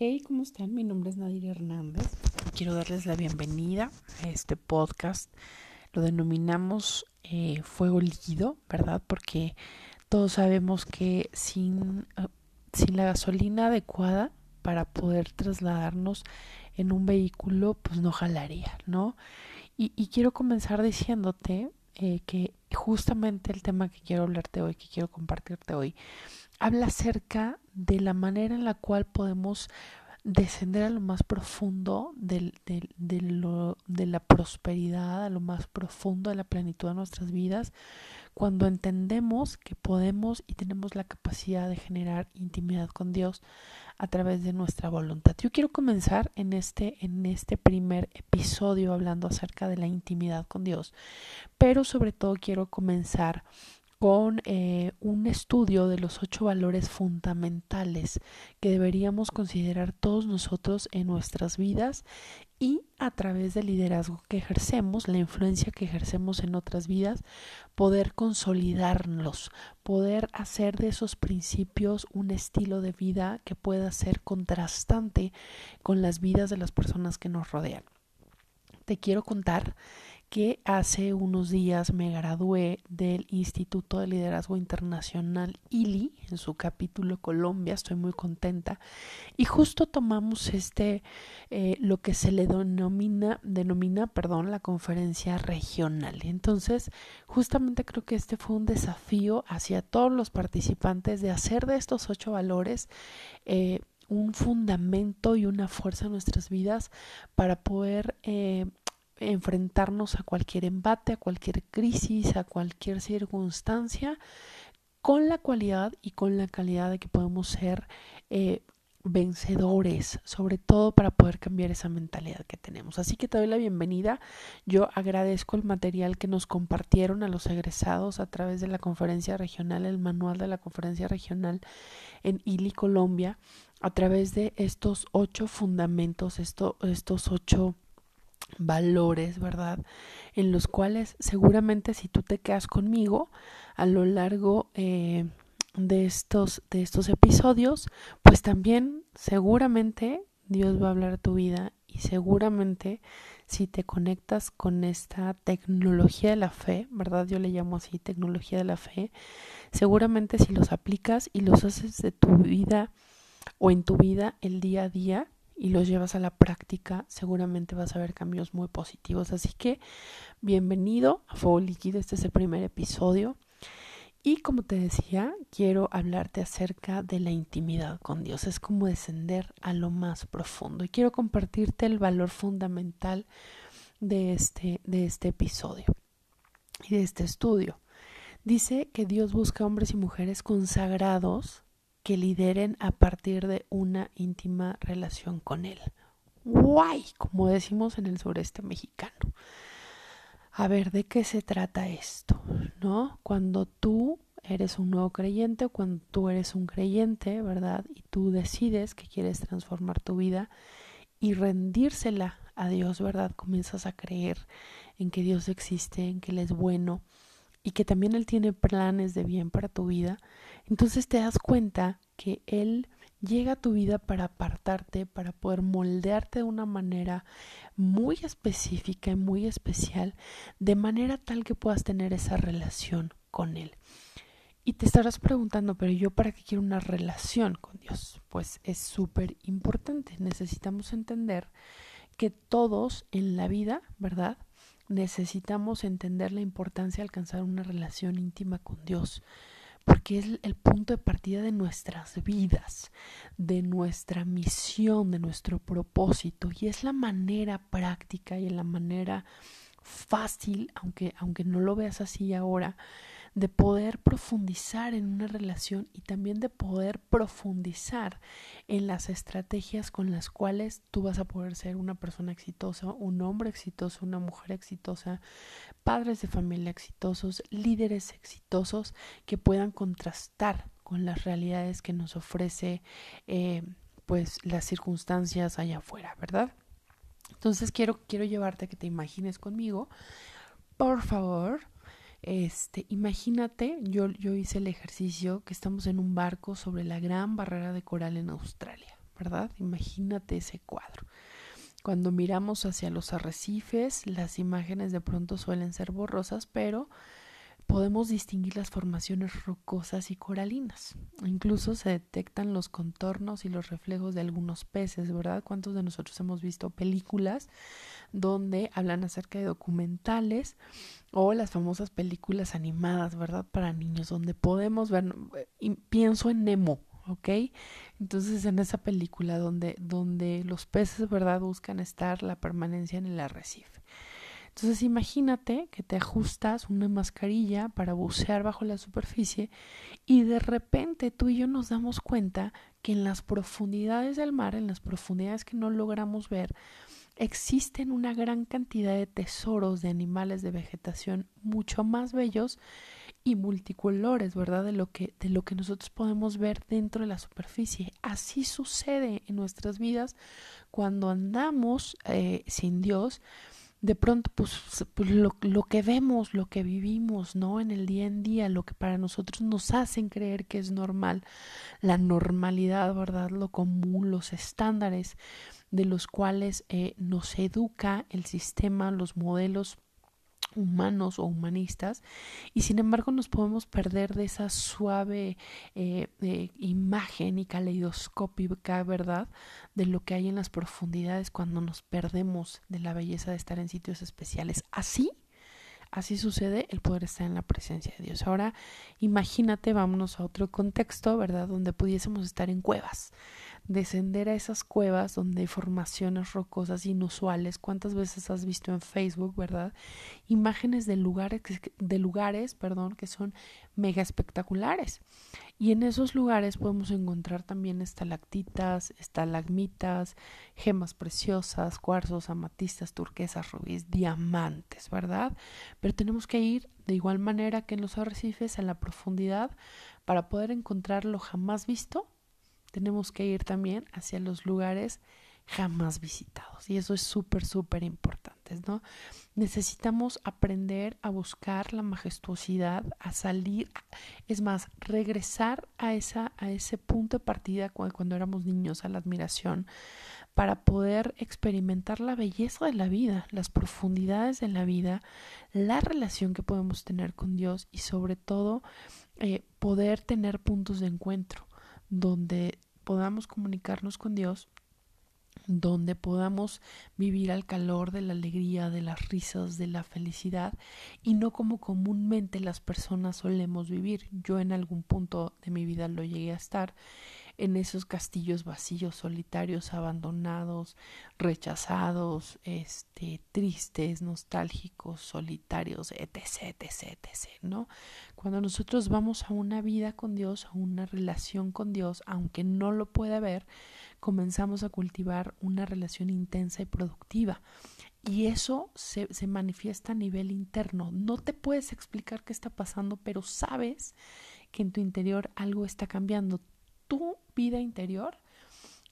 Hey, ¿cómo están? Mi nombre es Nadir Hernández. Quiero darles la bienvenida a este podcast. Lo denominamos eh, fuego líquido, ¿verdad? Porque todos sabemos que sin, uh, sin la gasolina adecuada para poder trasladarnos en un vehículo, pues no jalaría, ¿no? Y, y quiero comenzar diciéndote eh, que justamente el tema que quiero hablarte hoy, que quiero compartirte hoy, habla acerca de la manera en la cual podemos descender a lo más profundo de, de la prosperidad, a lo más profundo de la plenitud de nuestras vidas, cuando entendemos que podemos y tenemos la capacidad de generar intimidad con Dios a través de nuestra voluntad. Yo quiero comenzar en este, en este primer episodio hablando acerca de la intimidad con Dios, pero sobre todo quiero comenzar con eh, un estudio de los ocho valores fundamentales que deberíamos considerar todos nosotros en nuestras vidas y a través del liderazgo que ejercemos, la influencia que ejercemos en otras vidas, poder consolidarlos, poder hacer de esos principios un estilo de vida que pueda ser contrastante con las vidas de las personas que nos rodean. Te quiero contar que hace unos días me gradué del Instituto de Liderazgo Internacional ILI en su capítulo Colombia, estoy muy contenta y justo tomamos este eh, lo que se le denomina denomina perdón la conferencia regional. Entonces justamente creo que este fue un desafío hacia todos los participantes de hacer de estos ocho valores eh, un fundamento y una fuerza en nuestras vidas para poder eh, enfrentarnos a cualquier embate, a cualquier crisis, a cualquier circunstancia, con la cualidad y con la calidad de que podemos ser eh, vencedores, sobre todo para poder cambiar esa mentalidad que tenemos. Así que te doy la bienvenida. Yo agradezco el material que nos compartieron a los egresados a través de la conferencia regional, el manual de la conferencia regional en ILI, Colombia, a través de estos ocho fundamentos, esto, estos ocho valores, ¿verdad? En los cuales seguramente si tú te quedas conmigo a lo largo eh, de estos de estos episodios, pues también seguramente Dios va a hablar tu vida y seguramente si te conectas con esta tecnología de la fe, ¿verdad? Yo le llamo así tecnología de la fe, seguramente si los aplicas y los haces de tu vida o en tu vida el día a día, y los llevas a la práctica, seguramente vas a ver cambios muy positivos. Así que bienvenido a Fuego Líquido, este es el primer episodio. Y como te decía, quiero hablarte acerca de la intimidad con Dios. Es como descender a lo más profundo. Y quiero compartirte el valor fundamental de este, de este episodio y de este estudio. Dice que Dios busca hombres y mujeres consagrados que lideren a partir de una íntima relación con Él. ¡Guay! Como decimos en el sureste mexicano. A ver, ¿de qué se trata esto? ¿No? Cuando tú eres un nuevo creyente o cuando tú eres un creyente, ¿verdad? Y tú decides que quieres transformar tu vida y rendírsela a Dios, ¿verdad? Comienzas a creer en que Dios existe, en que Él es bueno y que también Él tiene planes de bien para tu vida entonces te das cuenta que Él llega a tu vida para apartarte, para poder moldearte de una manera muy específica y muy especial, de manera tal que puedas tener esa relación con Él. Y te estarás preguntando, pero yo para qué quiero una relación con Dios? Pues es súper importante. Necesitamos entender que todos en la vida, ¿verdad? Necesitamos entender la importancia de alcanzar una relación íntima con Dios porque es el punto de partida de nuestras vidas, de nuestra misión, de nuestro propósito y es la manera práctica y la manera fácil, aunque, aunque no lo veas así ahora, de poder profundizar en una relación y también de poder profundizar en las estrategias con las cuales tú vas a poder ser una persona exitosa, un hombre exitoso, una mujer exitosa, padres de familia exitosos, líderes exitosos que puedan contrastar con las realidades que nos ofrece eh, pues las circunstancias allá afuera, ¿verdad? Entonces quiero, quiero llevarte a que te imagines conmigo. Por favor, este, imagínate, yo, yo hice el ejercicio que estamos en un barco sobre la gran barrera de coral en Australia, ¿verdad? Imagínate ese cuadro. Cuando miramos hacia los arrecifes, las imágenes de pronto suelen ser borrosas, pero podemos distinguir las formaciones rocosas y coralinas. Incluso se detectan los contornos y los reflejos de algunos peces, ¿verdad? ¿Cuántos de nosotros hemos visto películas donde hablan acerca de documentales o las famosas películas animadas, ¿verdad? Para niños, donde podemos ver, y pienso en Nemo, ¿ok? Entonces en esa película donde, donde los peces, ¿verdad? Buscan estar la permanencia en el arrecife. Entonces imagínate que te ajustas una mascarilla para bucear bajo la superficie y de repente tú y yo nos damos cuenta que en las profundidades del mar, en las profundidades que no logramos ver, existen una gran cantidad de tesoros de animales de vegetación mucho más bellos y multicolores, ¿verdad? De lo que de lo que nosotros podemos ver dentro de la superficie. Así sucede en nuestras vidas cuando andamos eh, sin Dios de pronto pues, pues lo, lo, que vemos, lo que vivimos, ¿no? En el día en día, lo que para nosotros nos hacen creer que es normal, la normalidad, ¿verdad? Lo común, los estándares de los cuales eh, nos educa el sistema, los modelos humanos o humanistas y sin embargo nos podemos perder de esa suave eh, eh, imagen y caleidoscópica verdad de lo que hay en las profundidades cuando nos perdemos de la belleza de estar en sitios especiales así Así sucede el poder estar en la presencia de Dios. Ahora imagínate, vámonos a otro contexto, ¿verdad? Donde pudiésemos estar en cuevas descender a esas cuevas donde hay formaciones rocosas inusuales. ¿Cuántas veces has visto en Facebook, verdad? Imágenes de lugares, de lugares, perdón, que son mega espectaculares. Y en esos lugares podemos encontrar también estalactitas, estalagmitas, gemas preciosas, cuarzos, amatistas, turquesas, rubíes, diamantes, ¿verdad? Pero tenemos que ir de igual manera que en los arrecifes, en la profundidad, para poder encontrar lo jamás visto tenemos que ir también hacia los lugares jamás visitados. Y eso es súper súper importante no necesitamos aprender a buscar la majestuosidad a salir es más regresar a esa a ese punto de partida cuando, éramos niños a la admiración para poder experimentar la belleza de la vida las profundidades de la vida la relación que podemos tener con Dios y sobre todo eh, poder tener puntos de encuentro donde podamos comunicarnos con Dios, donde podamos vivir al calor de la alegría, de las risas, de la felicidad y no como comúnmente las personas solemos vivir. Yo en algún punto de mi vida lo llegué a estar en esos castillos vacíos, solitarios, abandonados, rechazados, este, tristes, nostálgicos, solitarios, etc, etc, etc, ¿no? Cuando nosotros vamos a una vida con Dios, a una relación con Dios, aunque no lo pueda ver, comenzamos a cultivar una relación intensa y productiva. Y eso se, se, manifiesta a nivel interno. No te puedes explicar qué está pasando, pero sabes que en tu interior algo está cambiando tu vida interior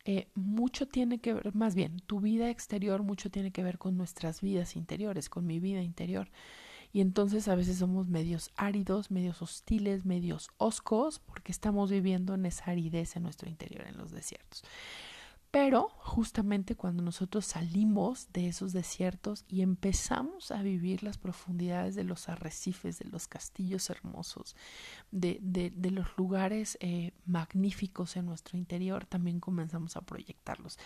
eh, mucho tiene que ver, más bien, tu vida exterior mucho tiene que ver con nuestras vidas interiores, con mi vida interior. Y entonces a veces somos medios áridos, medios hostiles, medios oscos, porque estamos viviendo en esa aridez en nuestro interior, en los desiertos. Pero justamente cuando nosotros salimos de esos desiertos y empezamos a vivir las profundidades de los arrecifes, de los castillos hermosos, de, de, los lugares eh, magníficos en nuestro interior, también comenzamos a proyectarlos.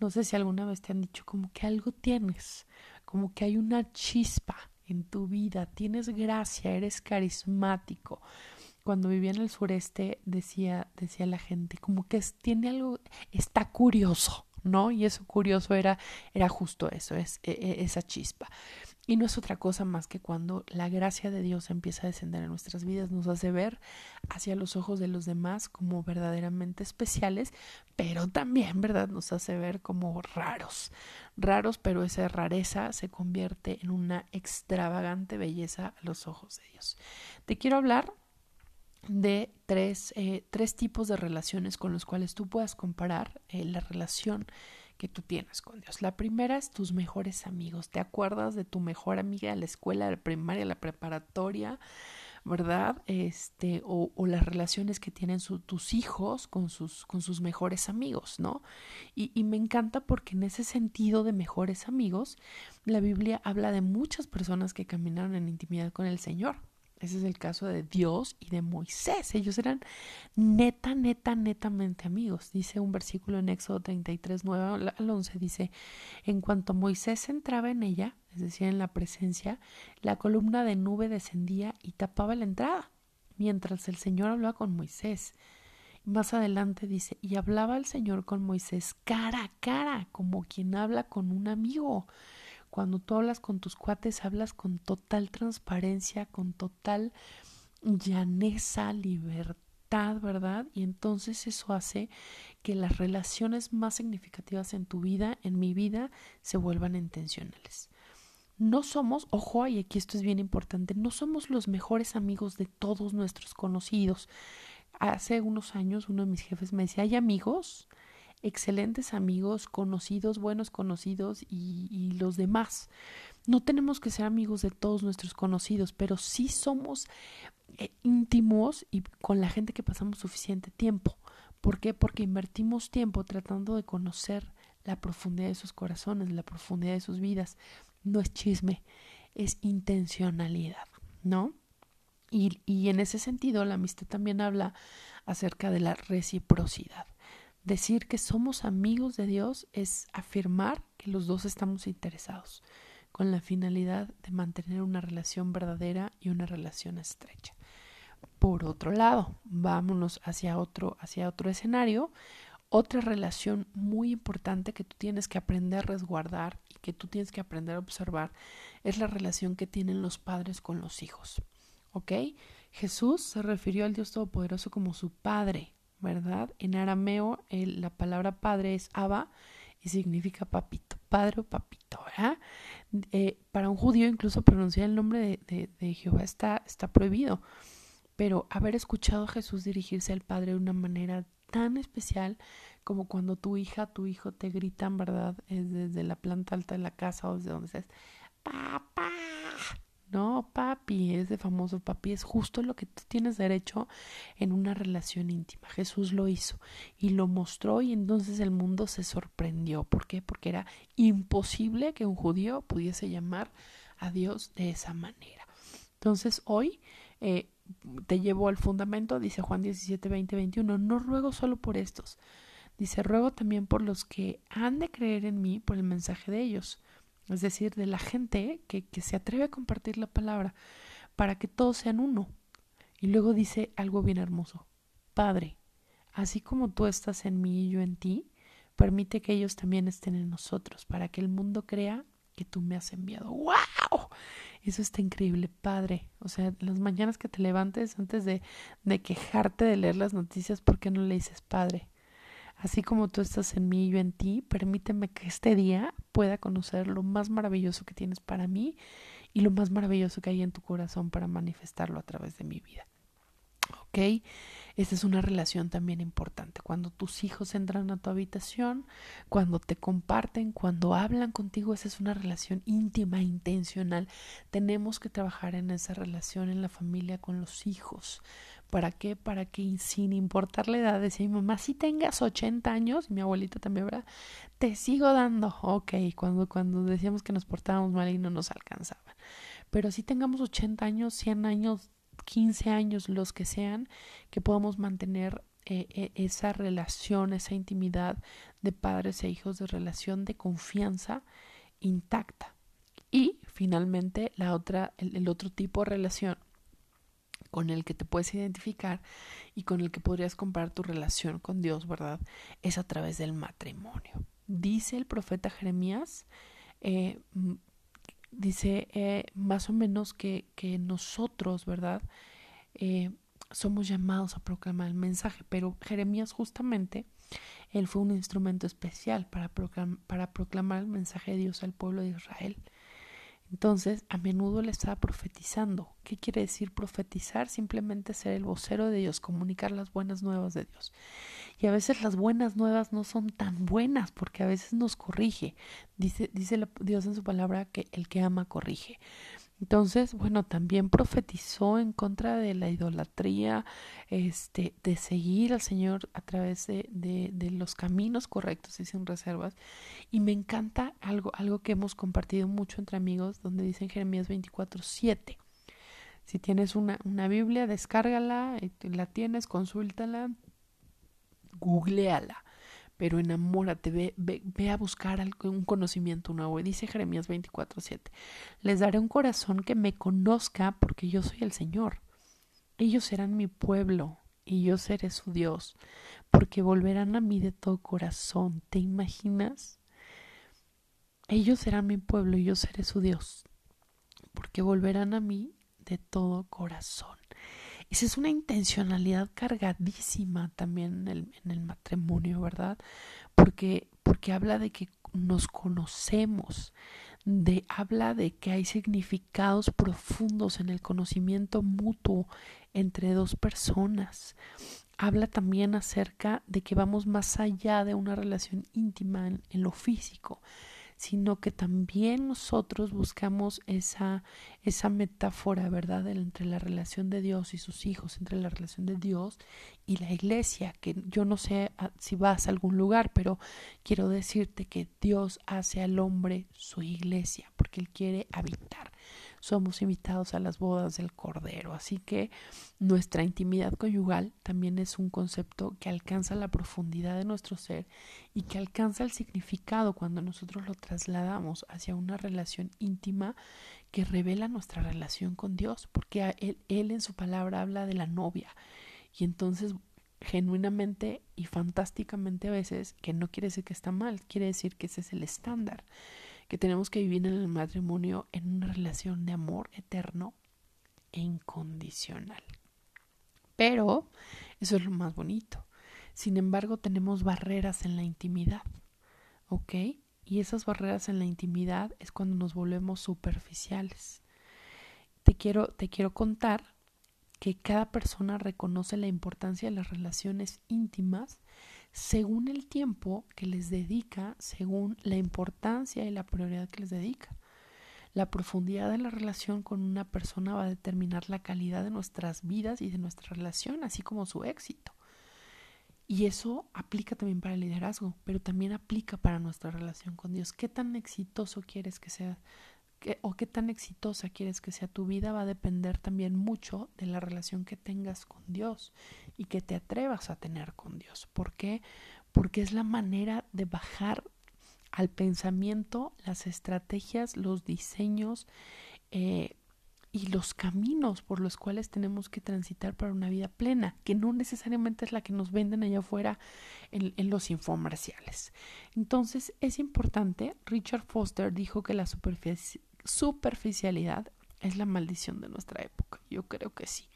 No sé si alguna vez te han dicho como que algo tienes, como que hay una chispa en tu vida, tienes gracia, eres carismático, cuando vivía en el sureste decía, decía la gente, como que tiene algo, está curioso, ¿no? Y eso curioso era, era justo eso, es, e, e, esa chispa. Y no es otra cosa más que cuando la gracia de Dios empieza a descender en nuestras vidas, nos hace ver hacia los ojos de los demás como verdaderamente especiales, pero también, ¿verdad? Nos hace ver como raros, raros, pero esa rareza se convierte en una extravagante belleza a los ojos de Dios. Te quiero hablar de tres, eh, tres tipos de relaciones con los cuales tú puedas comparar eh, la relación que tú tienes con Dios. La primera es tus mejores amigos. ¿Te acuerdas de tu mejor amiga de la escuela, la primaria, la preparatoria? ¿verdad? Este, o, o las relaciones que tienen tus hijos con sus, con sus mejores amigos, ¿no? Y me encanta porque en ese sentido de mejores amigos, la Biblia habla de muchas personas que caminaron en intimidad con el Señor. Ese es el caso de Dios y de Moisés. Ellos eran neta, neta, netamente amigos. Dice un versículo en Éxodo 33, 9 al 11, dice, en cuanto Moisés entraba en ella, es decir, en la presencia, la columna de nube descendía y tapaba la entrada, mientras el Señor hablaba con Moisés. Más adelante dice, y hablaba el Señor con Moisés cara a cara, como quien habla con un amigo. Cuando tú hablas con tus cuates, hablas con total transparencia, con total llaneza, libertad, ¿verdad? Y entonces eso hace que las relaciones más significativas en tu vida, en mi vida, se vuelvan intencionales. No somos, ojo, y aquí esto es bien importante, no somos los mejores amigos de todos nuestros conocidos. Hace unos años uno de mis jefes me decía, hay amigos excelentes amigos, conocidos, buenos conocidos y, los demás. No tenemos que ser amigos de todos nuestros conocidos, pero sí somos eh, íntimos y con la gente que pasamos suficiente tiempo. ¿Por qué? Porque invertimos tiempo tratando de conocer la profundidad de sus corazones, la profundidad de sus vidas. No es chisme, es intencionalidad, ¿no? Y, y en ese sentido, la amistad también habla acerca de la reciprocidad. Decir que somos amigos de Dios es afirmar que los dos estamos interesados, con la finalidad de mantener una relación verdadera y una relación estrecha. Por otro lado, vámonos hacia otro, hacia otro escenario. Otra relación muy importante que tú tienes que aprender a resguardar y que tú tienes que aprender a observar es la relación que tienen los padres con los hijos. ¿Ok? Jesús se refirió al Dios Todopoderoso como su Padre, ¿verdad? En arameo la palabra padre es Abba y significa papito, padre o papito, ¿verdad? Eh, para un judío incluso pronunciar el nombre de, de, Jehová está, está prohibido, pero haber escuchado a Jesús dirigirse al Padre de una manera tan especial como cuando tu hija, tu hijo te gritan, ¿verdad? Es desde la planta alta de la casa o desde donde estés, papá, no, papi, ese famoso papi es justo lo que tú tienes derecho en una relación íntima. Jesús lo hizo y lo mostró y entonces el mundo se sorprendió. ¿Por qué? Porque era imposible que un judío pudiese llamar a Dios de esa manera. Entonces hoy eh, te llevo al fundamento, dice Juan 17, 20, 21, no ruego solo por estos. Dice, ruego también por los que han de creer en mí por el mensaje de ellos es decir, de la gente que, que se atreve a compartir la palabra para que todos sean uno. Y luego dice algo bien hermoso, Padre, así como tú estás en mí y yo en ti, permite que ellos también estén en nosotros, para que el mundo crea que tú me has enviado. ¡Wow! Eso está increíble, Padre. O sea, las mañanas que te levantes antes de, de quejarte de leer las noticias, ¿por qué no le dices Padre? Así como tú estás en mí y yo en ti, permíteme que este día pueda conocer lo más maravilloso que tienes para mí y lo más maravilloso que hay en tu corazón para manifestarlo a través de mi vida. ¿Ok? Esta es una relación también importante. Cuando tus hijos entran a tu habitación, cuando te comparten, cuando hablan contigo, esa es una relación íntima, intencional. Tenemos que trabajar en esa relación en la familia con los hijos. ¿Para qué? Para que sin importar la edad, decía mi mamá, si tengas 80 años, mi abuelita también, ¿verdad? Te sigo dando. Ok, cuando, cuando decíamos que nos portábamos mal y no nos alcanzaban. Pero si tengamos 80 años, 100 años, 15 años, los que sean, que podamos mantener eh, eh, esa relación, esa intimidad de padres e hijos, de relación de confianza intacta. Y finalmente, la otra, el otro tipo de relación con el que te puedes identificar y con el que podrías comparar tu relación con Dios, ¿verdad? Es a través del matrimonio. Dice el profeta Jeremías, eh, dice eh, más o menos que, que nosotros, ¿verdad? Eh, somos llamados a proclamar el mensaje, pero Jeremías justamente, él fue un instrumento especial para, para proclamar el mensaje de Dios al pueblo de Israel. Entonces, a menudo le estaba profetizando. ¿Qué quiere decir profetizar? Simplemente ser el vocero de Dios, comunicar las buenas nuevas de Dios. Y a veces las buenas nuevas no son tan buenas porque a veces nos corrige. Dice, dice Dios en su palabra que el que ama corrige. Entonces, bueno, también profetizó en contra de la idolatría, este, de seguir al Señor a través de, de, los caminos correctos y sin reservas. Y me encanta algo, algo que hemos compartido mucho entre amigos, donde dice en Jeremías 24, 7. Si tienes una, una Biblia, descárgala, eh, la tienes, consúltala, googleala pero enamórate, ve, a buscar un conocimiento nuevo. Dice Jeremías 24:7, les daré un corazón que me conozca porque yo soy el Señor. Ellos serán mi pueblo y yo seré su Dios, porque volverán a mí de todo corazón. ¿Te imaginas? Ellos serán mi pueblo y yo seré su Dios, porque volverán a mí de todo corazón. Es una intencionalidad cargadísima también en el, matrimonio, ¿verdad? Porque, porque habla de que nos conocemos, de, habla de que hay significados profundos en el conocimiento mutuo entre dos personas. Habla también acerca de que vamos más allá de una relación íntima en lo físico, sino que también nosotros buscamos esa, esa metáfora, ¿verdad?, entre la relación de Dios y sus hijos, entre la relación de Dios y la iglesia, que yo no sé ah, si vas a algún lugar, pero quiero decirte que Dios hace al hombre su iglesia, porque Él quiere habitar somos invitados a las bodas del Cordero. Así que nuestra intimidad conyugal también es un concepto que alcanza la profundidad de nuestro ser y que alcanza el significado cuando nosotros lo trasladamos hacia una relación íntima que revela nuestra relación con Dios, porque él, él en su palabra habla de la novia. Y entonces genuinamente y fantásticamente a veces, que no quiere decir que está mal, quiere decir que ese es el estándar que tenemos que vivir en el matrimonio en una relación de amor eterno e incondicional. Pero eso es lo más bonito. Sin embargo, tenemos barreras en la intimidad, ¿ok? Y esas barreras en la intimidad es cuando nos volvemos superficiales. Te quiero, te quiero contar que cada persona reconoce la importancia de las relaciones íntimas según el tiempo que les dedica, según la importancia y la prioridad que les dedica. La profundidad de la relación con una persona va a determinar la calidad de nuestras vidas y de nuestra relación, así como su éxito. Y eso aplica también para el liderazgo, pero también aplica para nuestra relación con Dios. ¿Qué tan exitoso quieres que sea o qué tan exitosa quieres que sea tu vida va a depender también mucho de la relación que tengas con Dios y que te atrevas a tener con Dios. ¿Por qué? Porque es la manera de bajar al pensamiento las estrategias, los diseños eh, y los caminos por los cuales tenemos que transitar para una vida plena, que no necesariamente es la que nos venden allá afuera en, los infomerciales. Entonces es importante, Richard Foster dijo que la superficialidad es la maldición de nuestra época. Yo creo que sí.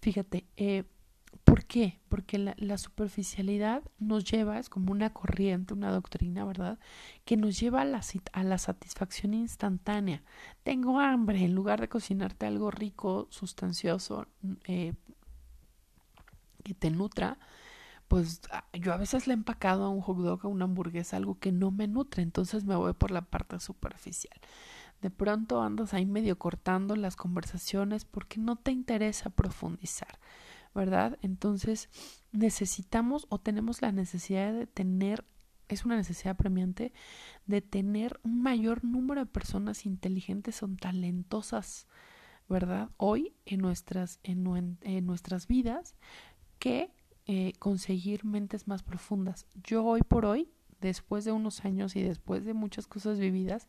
Fíjate, eh, ¿por qué? Porque la, superficialidad nos lleva, es como una corriente, una doctrina, ¿verdad? Que nos lleva a la, a la satisfacción instantánea. Tengo hambre, en lugar de cocinarte algo rico, sustancioso, eh, que te nutra, pues ah, yo a veces le he empacado a un hot dog, a una hamburguesa, algo que no me nutre, entonces me voy por la parte superficial de pronto andas ahí medio cortando las conversaciones porque no te interesa profundizar, ¿verdad? Entonces necesitamos o tenemos la necesidad de tener, es una necesidad premiante, de tener un mayor número de personas inteligentes o talentosas, ¿verdad? Hoy en nuestras, en, en nuestras vidas que eh, conseguir mentes más profundas. Yo hoy por hoy después de unos años y después de muchas cosas vividas,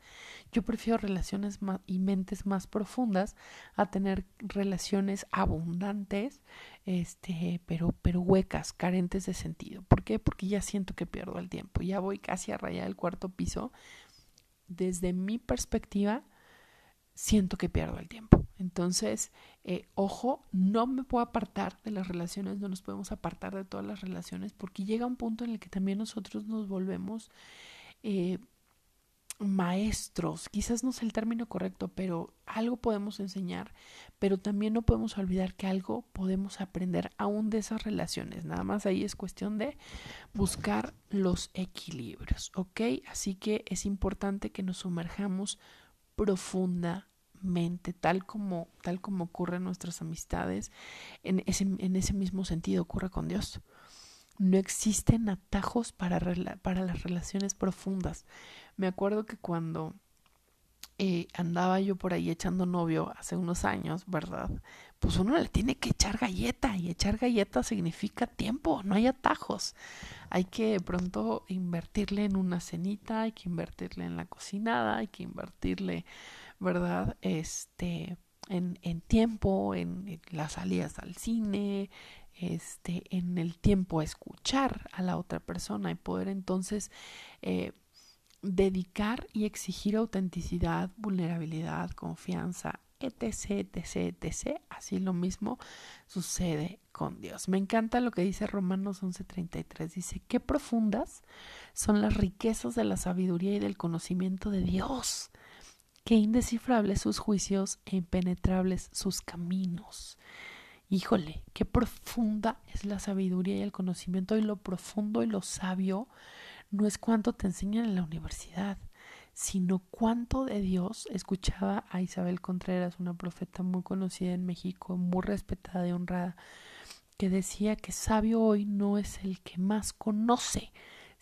yo prefiero relaciones y mentes más profundas a tener relaciones abundantes, este, pero, pero huecas, carentes de sentido. ¿Por qué? Porque ya siento que pierdo el tiempo, ya voy casi a rayar el cuarto piso. Desde mi perspectiva, siento que pierdo el tiempo. Entonces, eh, ojo, no me puedo apartar de las relaciones, no nos podemos apartar de todas las relaciones, porque llega un punto en el que también nosotros nos volvemos eh, maestros, quizás no es el término correcto, pero algo podemos enseñar, pero también no podemos olvidar que algo podemos aprender aún de esas relaciones. Nada más ahí es cuestión de buscar los equilibrios, ¿ok? Así que es importante que nos sumerjamos profundamente tal como, tal como ocurre en nuestras amistades, en ese, en ese mismo sentido ocurre con Dios. No existen atajos para, para las relaciones profundas. Me acuerdo que cuando eh, andaba yo por ahí echando novio hace unos años, ¿verdad? Pues uno le tiene que echar galleta y echar galleta significa tiempo, no hay atajos. Hay que pronto invertirle en una cenita, hay que invertirle en la cocinada, hay que invertirle, ¿verdad? Este, en, en tiempo, en, las salidas al cine, este, en el tiempo a escuchar a la otra persona y poder entonces eh, dedicar y exigir autenticidad, vulnerabilidad, confianza, etc, etc, etc. Así lo mismo sucede con Dios. Me encanta lo que dice Romanos 11:33. Dice, qué profundas son las riquezas de la sabiduría y del conocimiento de Dios. Qué indescifrables sus juicios e impenetrables sus caminos. Híjole, qué profunda es la sabiduría y el conocimiento y lo profundo y lo sabio no es cuánto te enseñan en la universidad, sino cuánto de Dios escuchaba a Isabel Contreras, una profeta muy conocida en México, muy respetada y honrada, que decía que sabio hoy no es el que más conoce,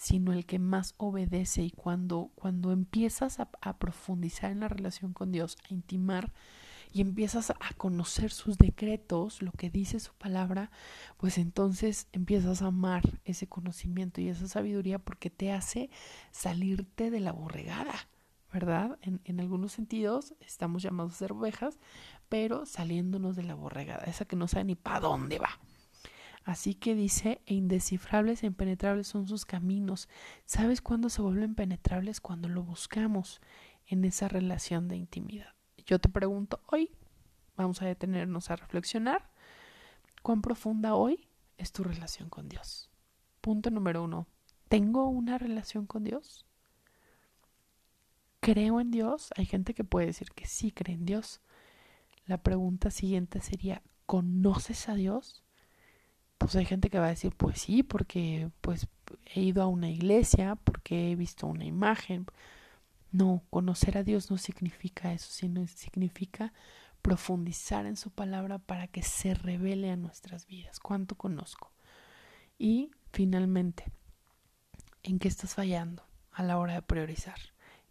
sino el que más obedece y cuando, cuando empiezas a, profundizar en la relación con Dios, a intimar, y empiezas a conocer sus decretos, lo que dice su palabra, pues entonces empiezas a amar ese conocimiento y esa sabiduría porque te hace salirte de la borregada, ¿verdad? En, en algunos sentidos estamos llamados a ser ovejas, pero saliéndonos de la borregada, esa que no sabe ni para dónde va. Así que dice, e indescifrables e impenetrables son sus caminos. ¿Sabes cuándo se vuelven penetrables? Cuando lo buscamos en esa relación de intimidad. Yo te pregunto hoy, vamos a detenernos a reflexionar, ¿cuán profunda hoy es tu relación con Dios? Punto número uno, ¿tengo una relación con Dios? ¿Creo en Dios? Hay gente que puede decir que sí cree en Dios. La pregunta siguiente sería, ¿conoces a Dios? Pues hay gente que va a decir, pues sí, porque pues he ido a una iglesia, porque he visto una imagen, no, conocer a Dios no significa eso, sino significa profundizar en su palabra para que se revele a nuestras vidas. ¿Cuánto conozco? Y finalmente, ¿en qué estás fallando a la hora de priorizar?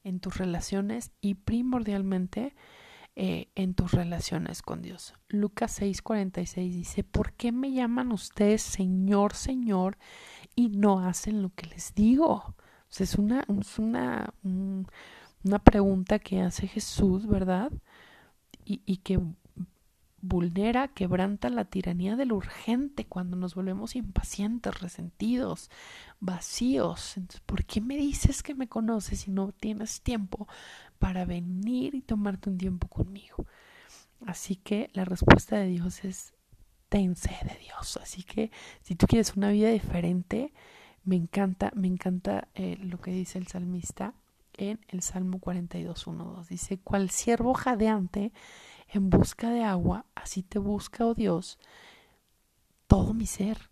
En tus relaciones y primordialmente eh, en tus relaciones con Dios. Lucas 6:46 dice, ¿por qué me llaman ustedes Señor, Señor y no hacen lo que les digo? es una, es una, una pregunta que hace Jesús, ¿verdad? Y, y que vulnera, quebranta la tiranía del urgente cuando nos volvemos impacientes, resentidos, vacíos. Entonces, ¿por qué me dices que me conoces si no tienes tiempo para venir y tomarte un tiempo conmigo? Así que la respuesta de Dios es ten sed de Dios. Así que si tú quieres una vida diferente, me encanta, me encanta eh, lo que dice el salmista en el Salmo 42, 1, 2. Dice, cual siervo jadeante en busca de agua, así te busca, oh Dios, todo mi ser.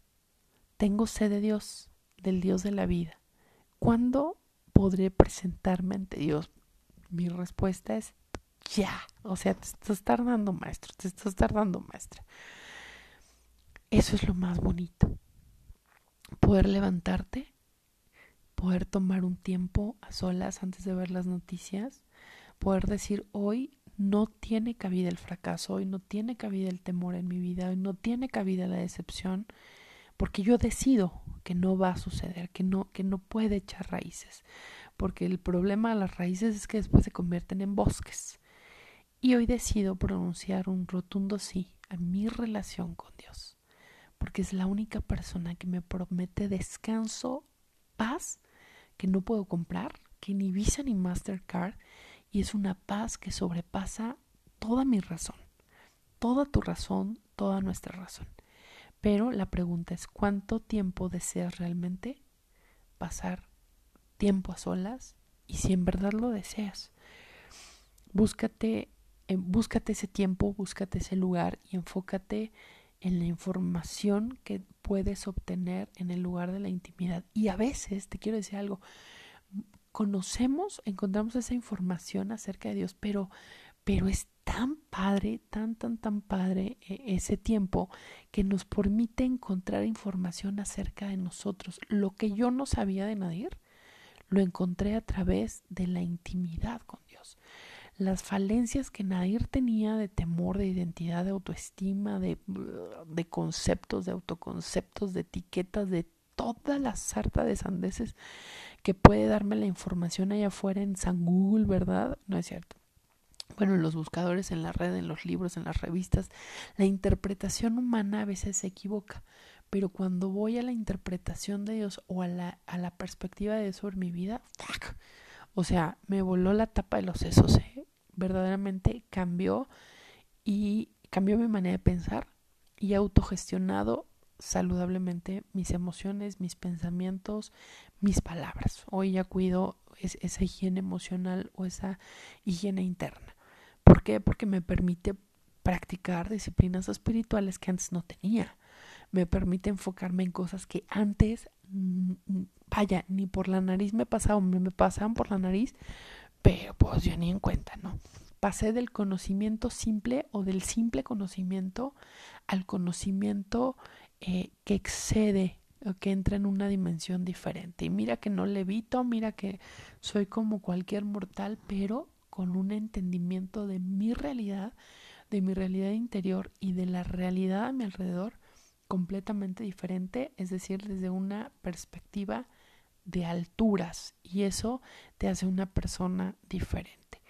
Tengo sed de Dios, del Dios de la vida. ¿Cuándo podré presentarme ante Dios? Mi respuesta es ya. O sea, te estás tardando, maestro, te estás tardando, maestra. Eso es lo más bonito poder levantarte, poder tomar un tiempo a solas antes de ver las noticias, poder decir hoy no tiene cabida el fracaso, hoy no tiene cabida el temor en mi vida, hoy no tiene cabida la decepción, porque yo decido que no va a suceder, que no, que no puede echar raíces, porque el problema de las raíces es que después se convierten en bosques. Y hoy decido pronunciar un rotundo sí a mi relación con Dios porque es la única persona que me promete descanso, paz, que no puedo comprar, que ni Visa ni Mastercard, y es una paz que sobrepasa toda mi razón, toda tu razón, toda nuestra razón. Pero la pregunta es, ¿cuánto tiempo deseas realmente pasar tiempo a solas? Y si en verdad lo deseas, búscate, eh, búscate ese tiempo, búscate ese lugar y enfócate en la información que puedes obtener en el lugar de la intimidad. Y a veces, te quiero decir algo, conocemos, encontramos esa información acerca de Dios, pero pero es tan padre, tan, tan, tan padre eh, ese tiempo que nos permite encontrar información acerca de nosotros. Lo que yo no sabía de Nadir, lo encontré a través de la intimidad con Dios. Las falencias que Nadir tenía de temor, de identidad, de autoestima, de, de conceptos, de autoconceptos, de etiquetas, de toda la sarta de sandeces que puede darme la información allá afuera en San Google, ¿verdad? No es cierto bueno, en los buscadores, en la red, en los libros, en las revistas, la interpretación humana a veces se equivoca, pero cuando voy a la interpretación de Dios o a la, a la perspectiva de Dios sobre mi vida, o sea, me voló la tapa de los sesos, ¿eh? verdaderamente cambió y cambió mi manera de pensar y autogestionado saludablemente mis emociones, mis pensamientos, mis palabras. Hoy ya cuido esa higiene emocional o esa higiene interna. ¿Por qué? Porque me permite practicar disciplinas espirituales que antes no tenía. Me permite enfocarme en cosas que antes, vaya, ni por la nariz me pasaban, me pasaban por la nariz, pero pues yo ni en cuenta, ¿no? Pasé del conocimiento simple o del simple conocimiento al conocimiento eh, que excede que entra en una dimensión diferente. Y mira que no levito, mira que soy como cualquier mortal, pero con un entendimiento de mi realidad, de mi realidad interior y de la realidad a mi alrededor completamente diferente, es decir, desde una perspectiva de alturas y eso te hace una persona diferente.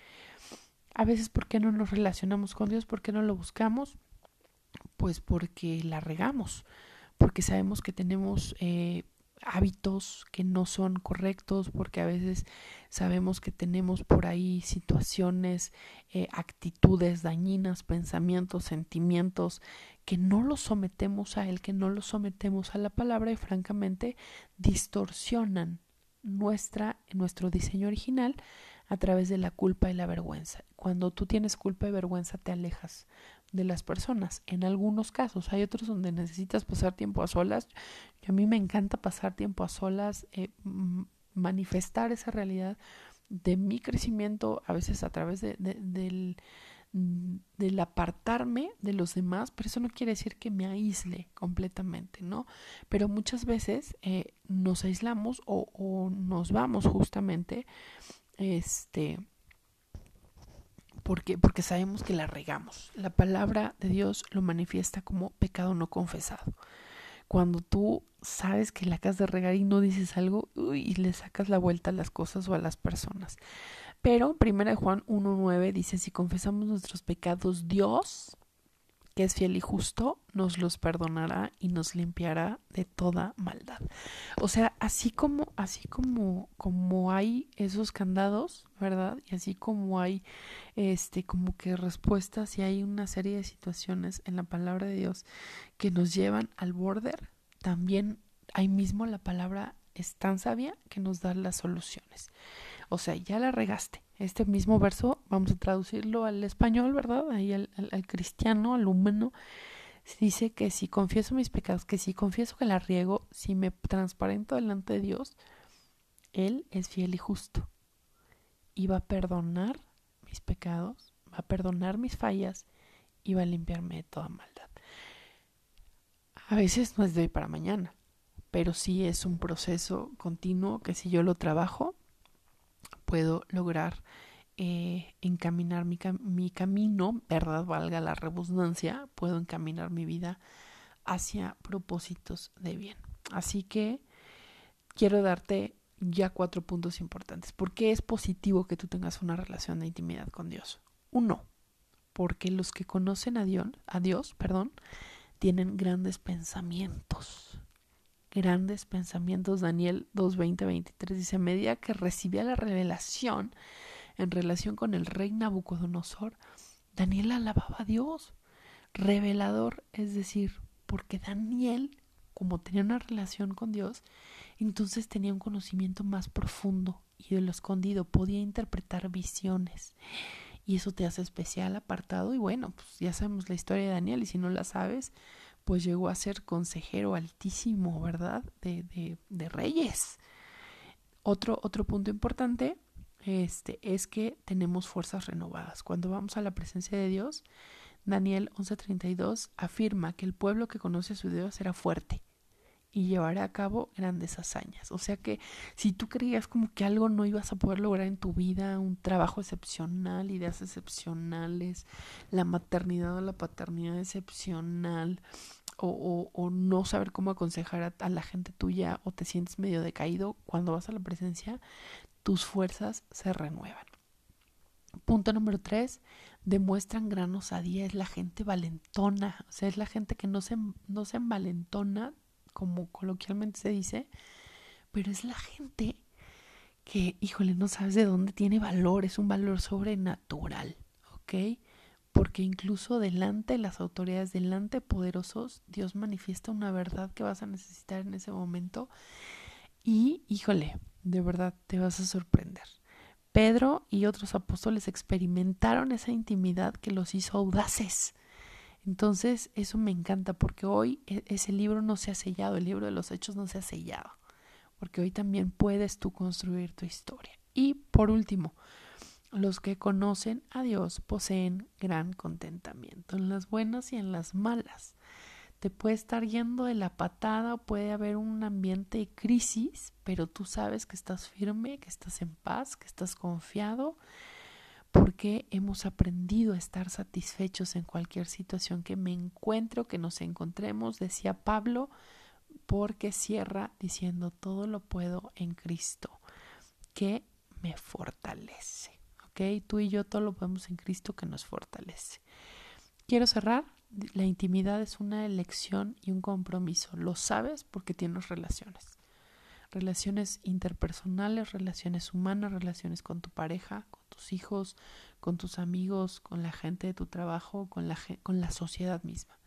A veces, ¿por qué no nos relacionamos con Dios? ¿Por qué no lo buscamos? Pues porque la regamos, porque sabemos que tenemos eh, hábitos que no son correctos, porque a veces sabemos que tenemos por ahí situaciones, eh, actitudes dañinas, pensamientos, sentimientos, que no los sometemos a Él, que no los sometemos a la palabra y francamente distorsionan nuestra, nuestro diseño original a través de la culpa y la vergüenza. Cuando tú tienes culpa y vergüenza te alejas de las personas. En algunos casos, hay otros donde necesitas pasar tiempo a solas. a mí me encanta pasar tiempo a solas, eh, manifestar esa realidad de mi crecimiento, a veces a través de, del, del apartarme de los demás, pero eso no quiere decir que me aísle completamente, ¿no? Pero muchas veces eh, nos aislamos o, o nos vamos justamente, este, porque, porque sabemos que la regamos. La palabra de Dios lo manifiesta como pecado no confesado. Cuando tú sabes que la acabas de regar y no dices algo y le sacas la vuelta a las cosas o a las personas. Pero 1 Juan 1.9 dice, si confesamos nuestros pecados, Dios que es fiel y justo, nos los perdonará y nos limpiará de toda maldad. O sea, así como, así como, como hay esos candados, ¿verdad? Y así como hay, este, como que respuestas y hay una serie de situaciones en la palabra de Dios que nos llevan al border, también ahí mismo la palabra es tan sabia que nos da las soluciones. O sea, ya la regaste. Este mismo verso vamos a traducirlo al español, ¿verdad? Ahí al, cristiano, al humano. Dice que si confieso mis pecados, que si confieso que la riego, si me transparento delante de Dios, Él es fiel y justo. Y va a perdonar mis pecados, va a perdonar mis fallas y va a limpiarme de toda maldad. A veces no es de hoy para mañana, pero sí es un proceso continuo que si yo lo trabajo, puedo lograr eh, encaminar mi, mi camino, ¿verdad? Valga la redundancia, puedo encaminar mi vida hacia propósitos de bien. Así que quiero darte ya cuatro puntos importantes. ¿Por qué es positivo que tú tengas una relación de intimidad con Dios? Uno, porque los que conocen a Dios, a Dios, perdón, tienen grandes pensamientos grandes pensamientos. Daniel 2.20, 23 dice, a medida que recibía la revelación en relación con el rey Nabucodonosor, Daniel alababa a Dios. Revelador, es decir, porque Daniel, como tenía una relación con Dios, entonces tenía un conocimiento más profundo y de lo escondido, podía interpretar visiones. Y eso te hace especial, apartado. Y bueno, pues ya sabemos la historia de Daniel, y si no la sabes, pues llegó a ser consejero altísimo, ¿verdad? De, de, de reyes. Otro, otro punto importante este, es que tenemos fuerzas renovadas. Cuando vamos a la presencia de Dios, Daniel 11:32 afirma que el pueblo que conoce a su Dios será fuerte y llevará a cabo grandes hazañas. O sea que si tú creías como que algo no ibas a poder lograr en tu vida, un trabajo excepcional, ideas excepcionales, la maternidad o la paternidad excepcional, o, o, no saber cómo aconsejar a, la gente tuya o te sientes medio decaído, cuando vas a la presencia, tus fuerzas se renuevan. Punto número tres, demuestran gran osadía, es la gente valentona, o sea, es la gente que no se, no se envalentona, como coloquialmente se dice, pero es la gente que, híjole, no sabes de dónde tiene valor, es un valor sobrenatural, ¿ok? Porque incluso delante de las autoridades, delante de poderosos, Dios manifiesta una verdad que vas a necesitar en ese momento y, híjole, de verdad te vas a sorprender. Pedro y otros apóstoles experimentaron esa intimidad que los hizo audaces. Entonces, eso me encanta porque hoy e, ese libro no se ha sellado, el libro de los hechos no se ha sellado, porque hoy también puedes tú construir tu historia. Y por último, los que conocen a Dios poseen gran contentamiento en las buenas y en las malas te puede estar yendo de la patada puede haber un ambiente de crisis, pero tú sabes que estás firme, que estás en paz, que estás confiado, porque hemos aprendido a estar satisfechos en cualquier situación que me encuentre o que nos encontremos, decía Pablo, porque cierra diciendo todo lo puedo en Cristo, que me fortalece. Tú y yo todo lo podemos en Cristo que nos fortalece. Quiero cerrar la intimidad es una elección y un compromiso. Lo sabes porque tienes relaciones. Relaciones interpersonales, relaciones humanas, relaciones con tu pareja, con tus hijos, con tus amigos, con la gente de tu trabajo, con la, con la sociedad misma.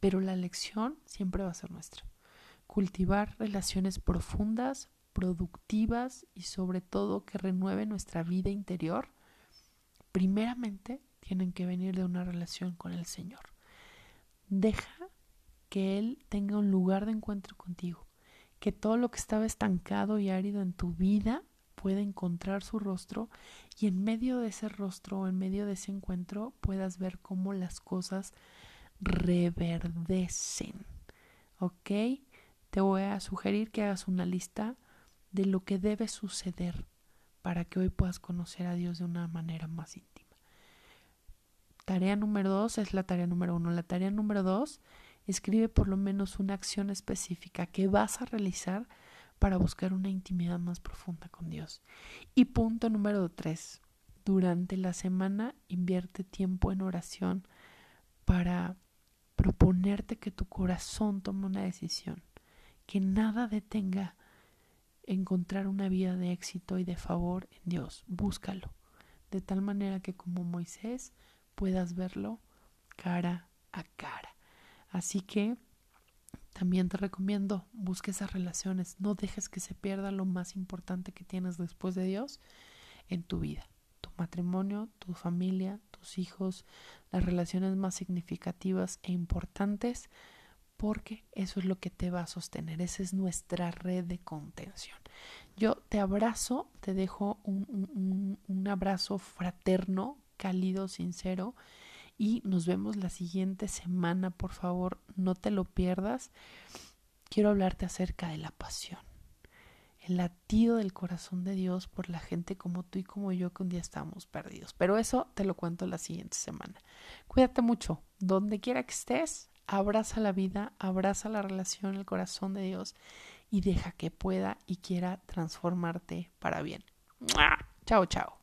Pero la elección siempre va a ser nuestra. Cultivar relaciones profundas, productivas y sobre todo que renueven nuestra vida interior, primeramente tienen que venir de una relación con el Señor. Deja que Él tenga un lugar de encuentro contigo, que todo lo que estaba estancado y árido en tu vida pueda encontrar su rostro y en medio de ese rostro en medio de ese encuentro puedas ver cómo las cosas reverdecen. ¿Ok? Te voy a sugerir que hagas una lista de lo que debe suceder para que hoy puedas conocer a Dios de una manera más íntima. Tarea número dos es la tarea número uno. La tarea número dos, escribe por lo menos una acción específica que vas a realizar para buscar una intimidad más profunda con Dios. Y punto número tres, durante la semana invierte tiempo en oración para proponerte que tu corazón tome una decisión, que nada detenga encontrar una vida de éxito y de favor en Dios. Búscalo, de tal manera que como Moisés puedas verlo cara a cara. Así que también te recomiendo, busque esas relaciones, no dejes que se pierda lo más importante que tienes después de Dios en tu vida, tu matrimonio, tu familia, tus hijos, las relaciones más significativas e importantes, porque eso es lo que te va a sostener, esa es nuestra red de contención. Yo te abrazo, te dejo un, un, un abrazo fraterno cálido, sincero. Y nos vemos la siguiente semana, por favor, no te lo pierdas. Quiero hablarte acerca de la pasión, el latido del corazón de Dios por la gente como tú y como yo que un día estamos perdidos. Pero eso te lo cuento la siguiente semana. Cuídate mucho, donde quiera que estés, abraza la vida, abraza la relación, el corazón de Dios y deja que pueda y quiera transformarte para bien. Chao, chao.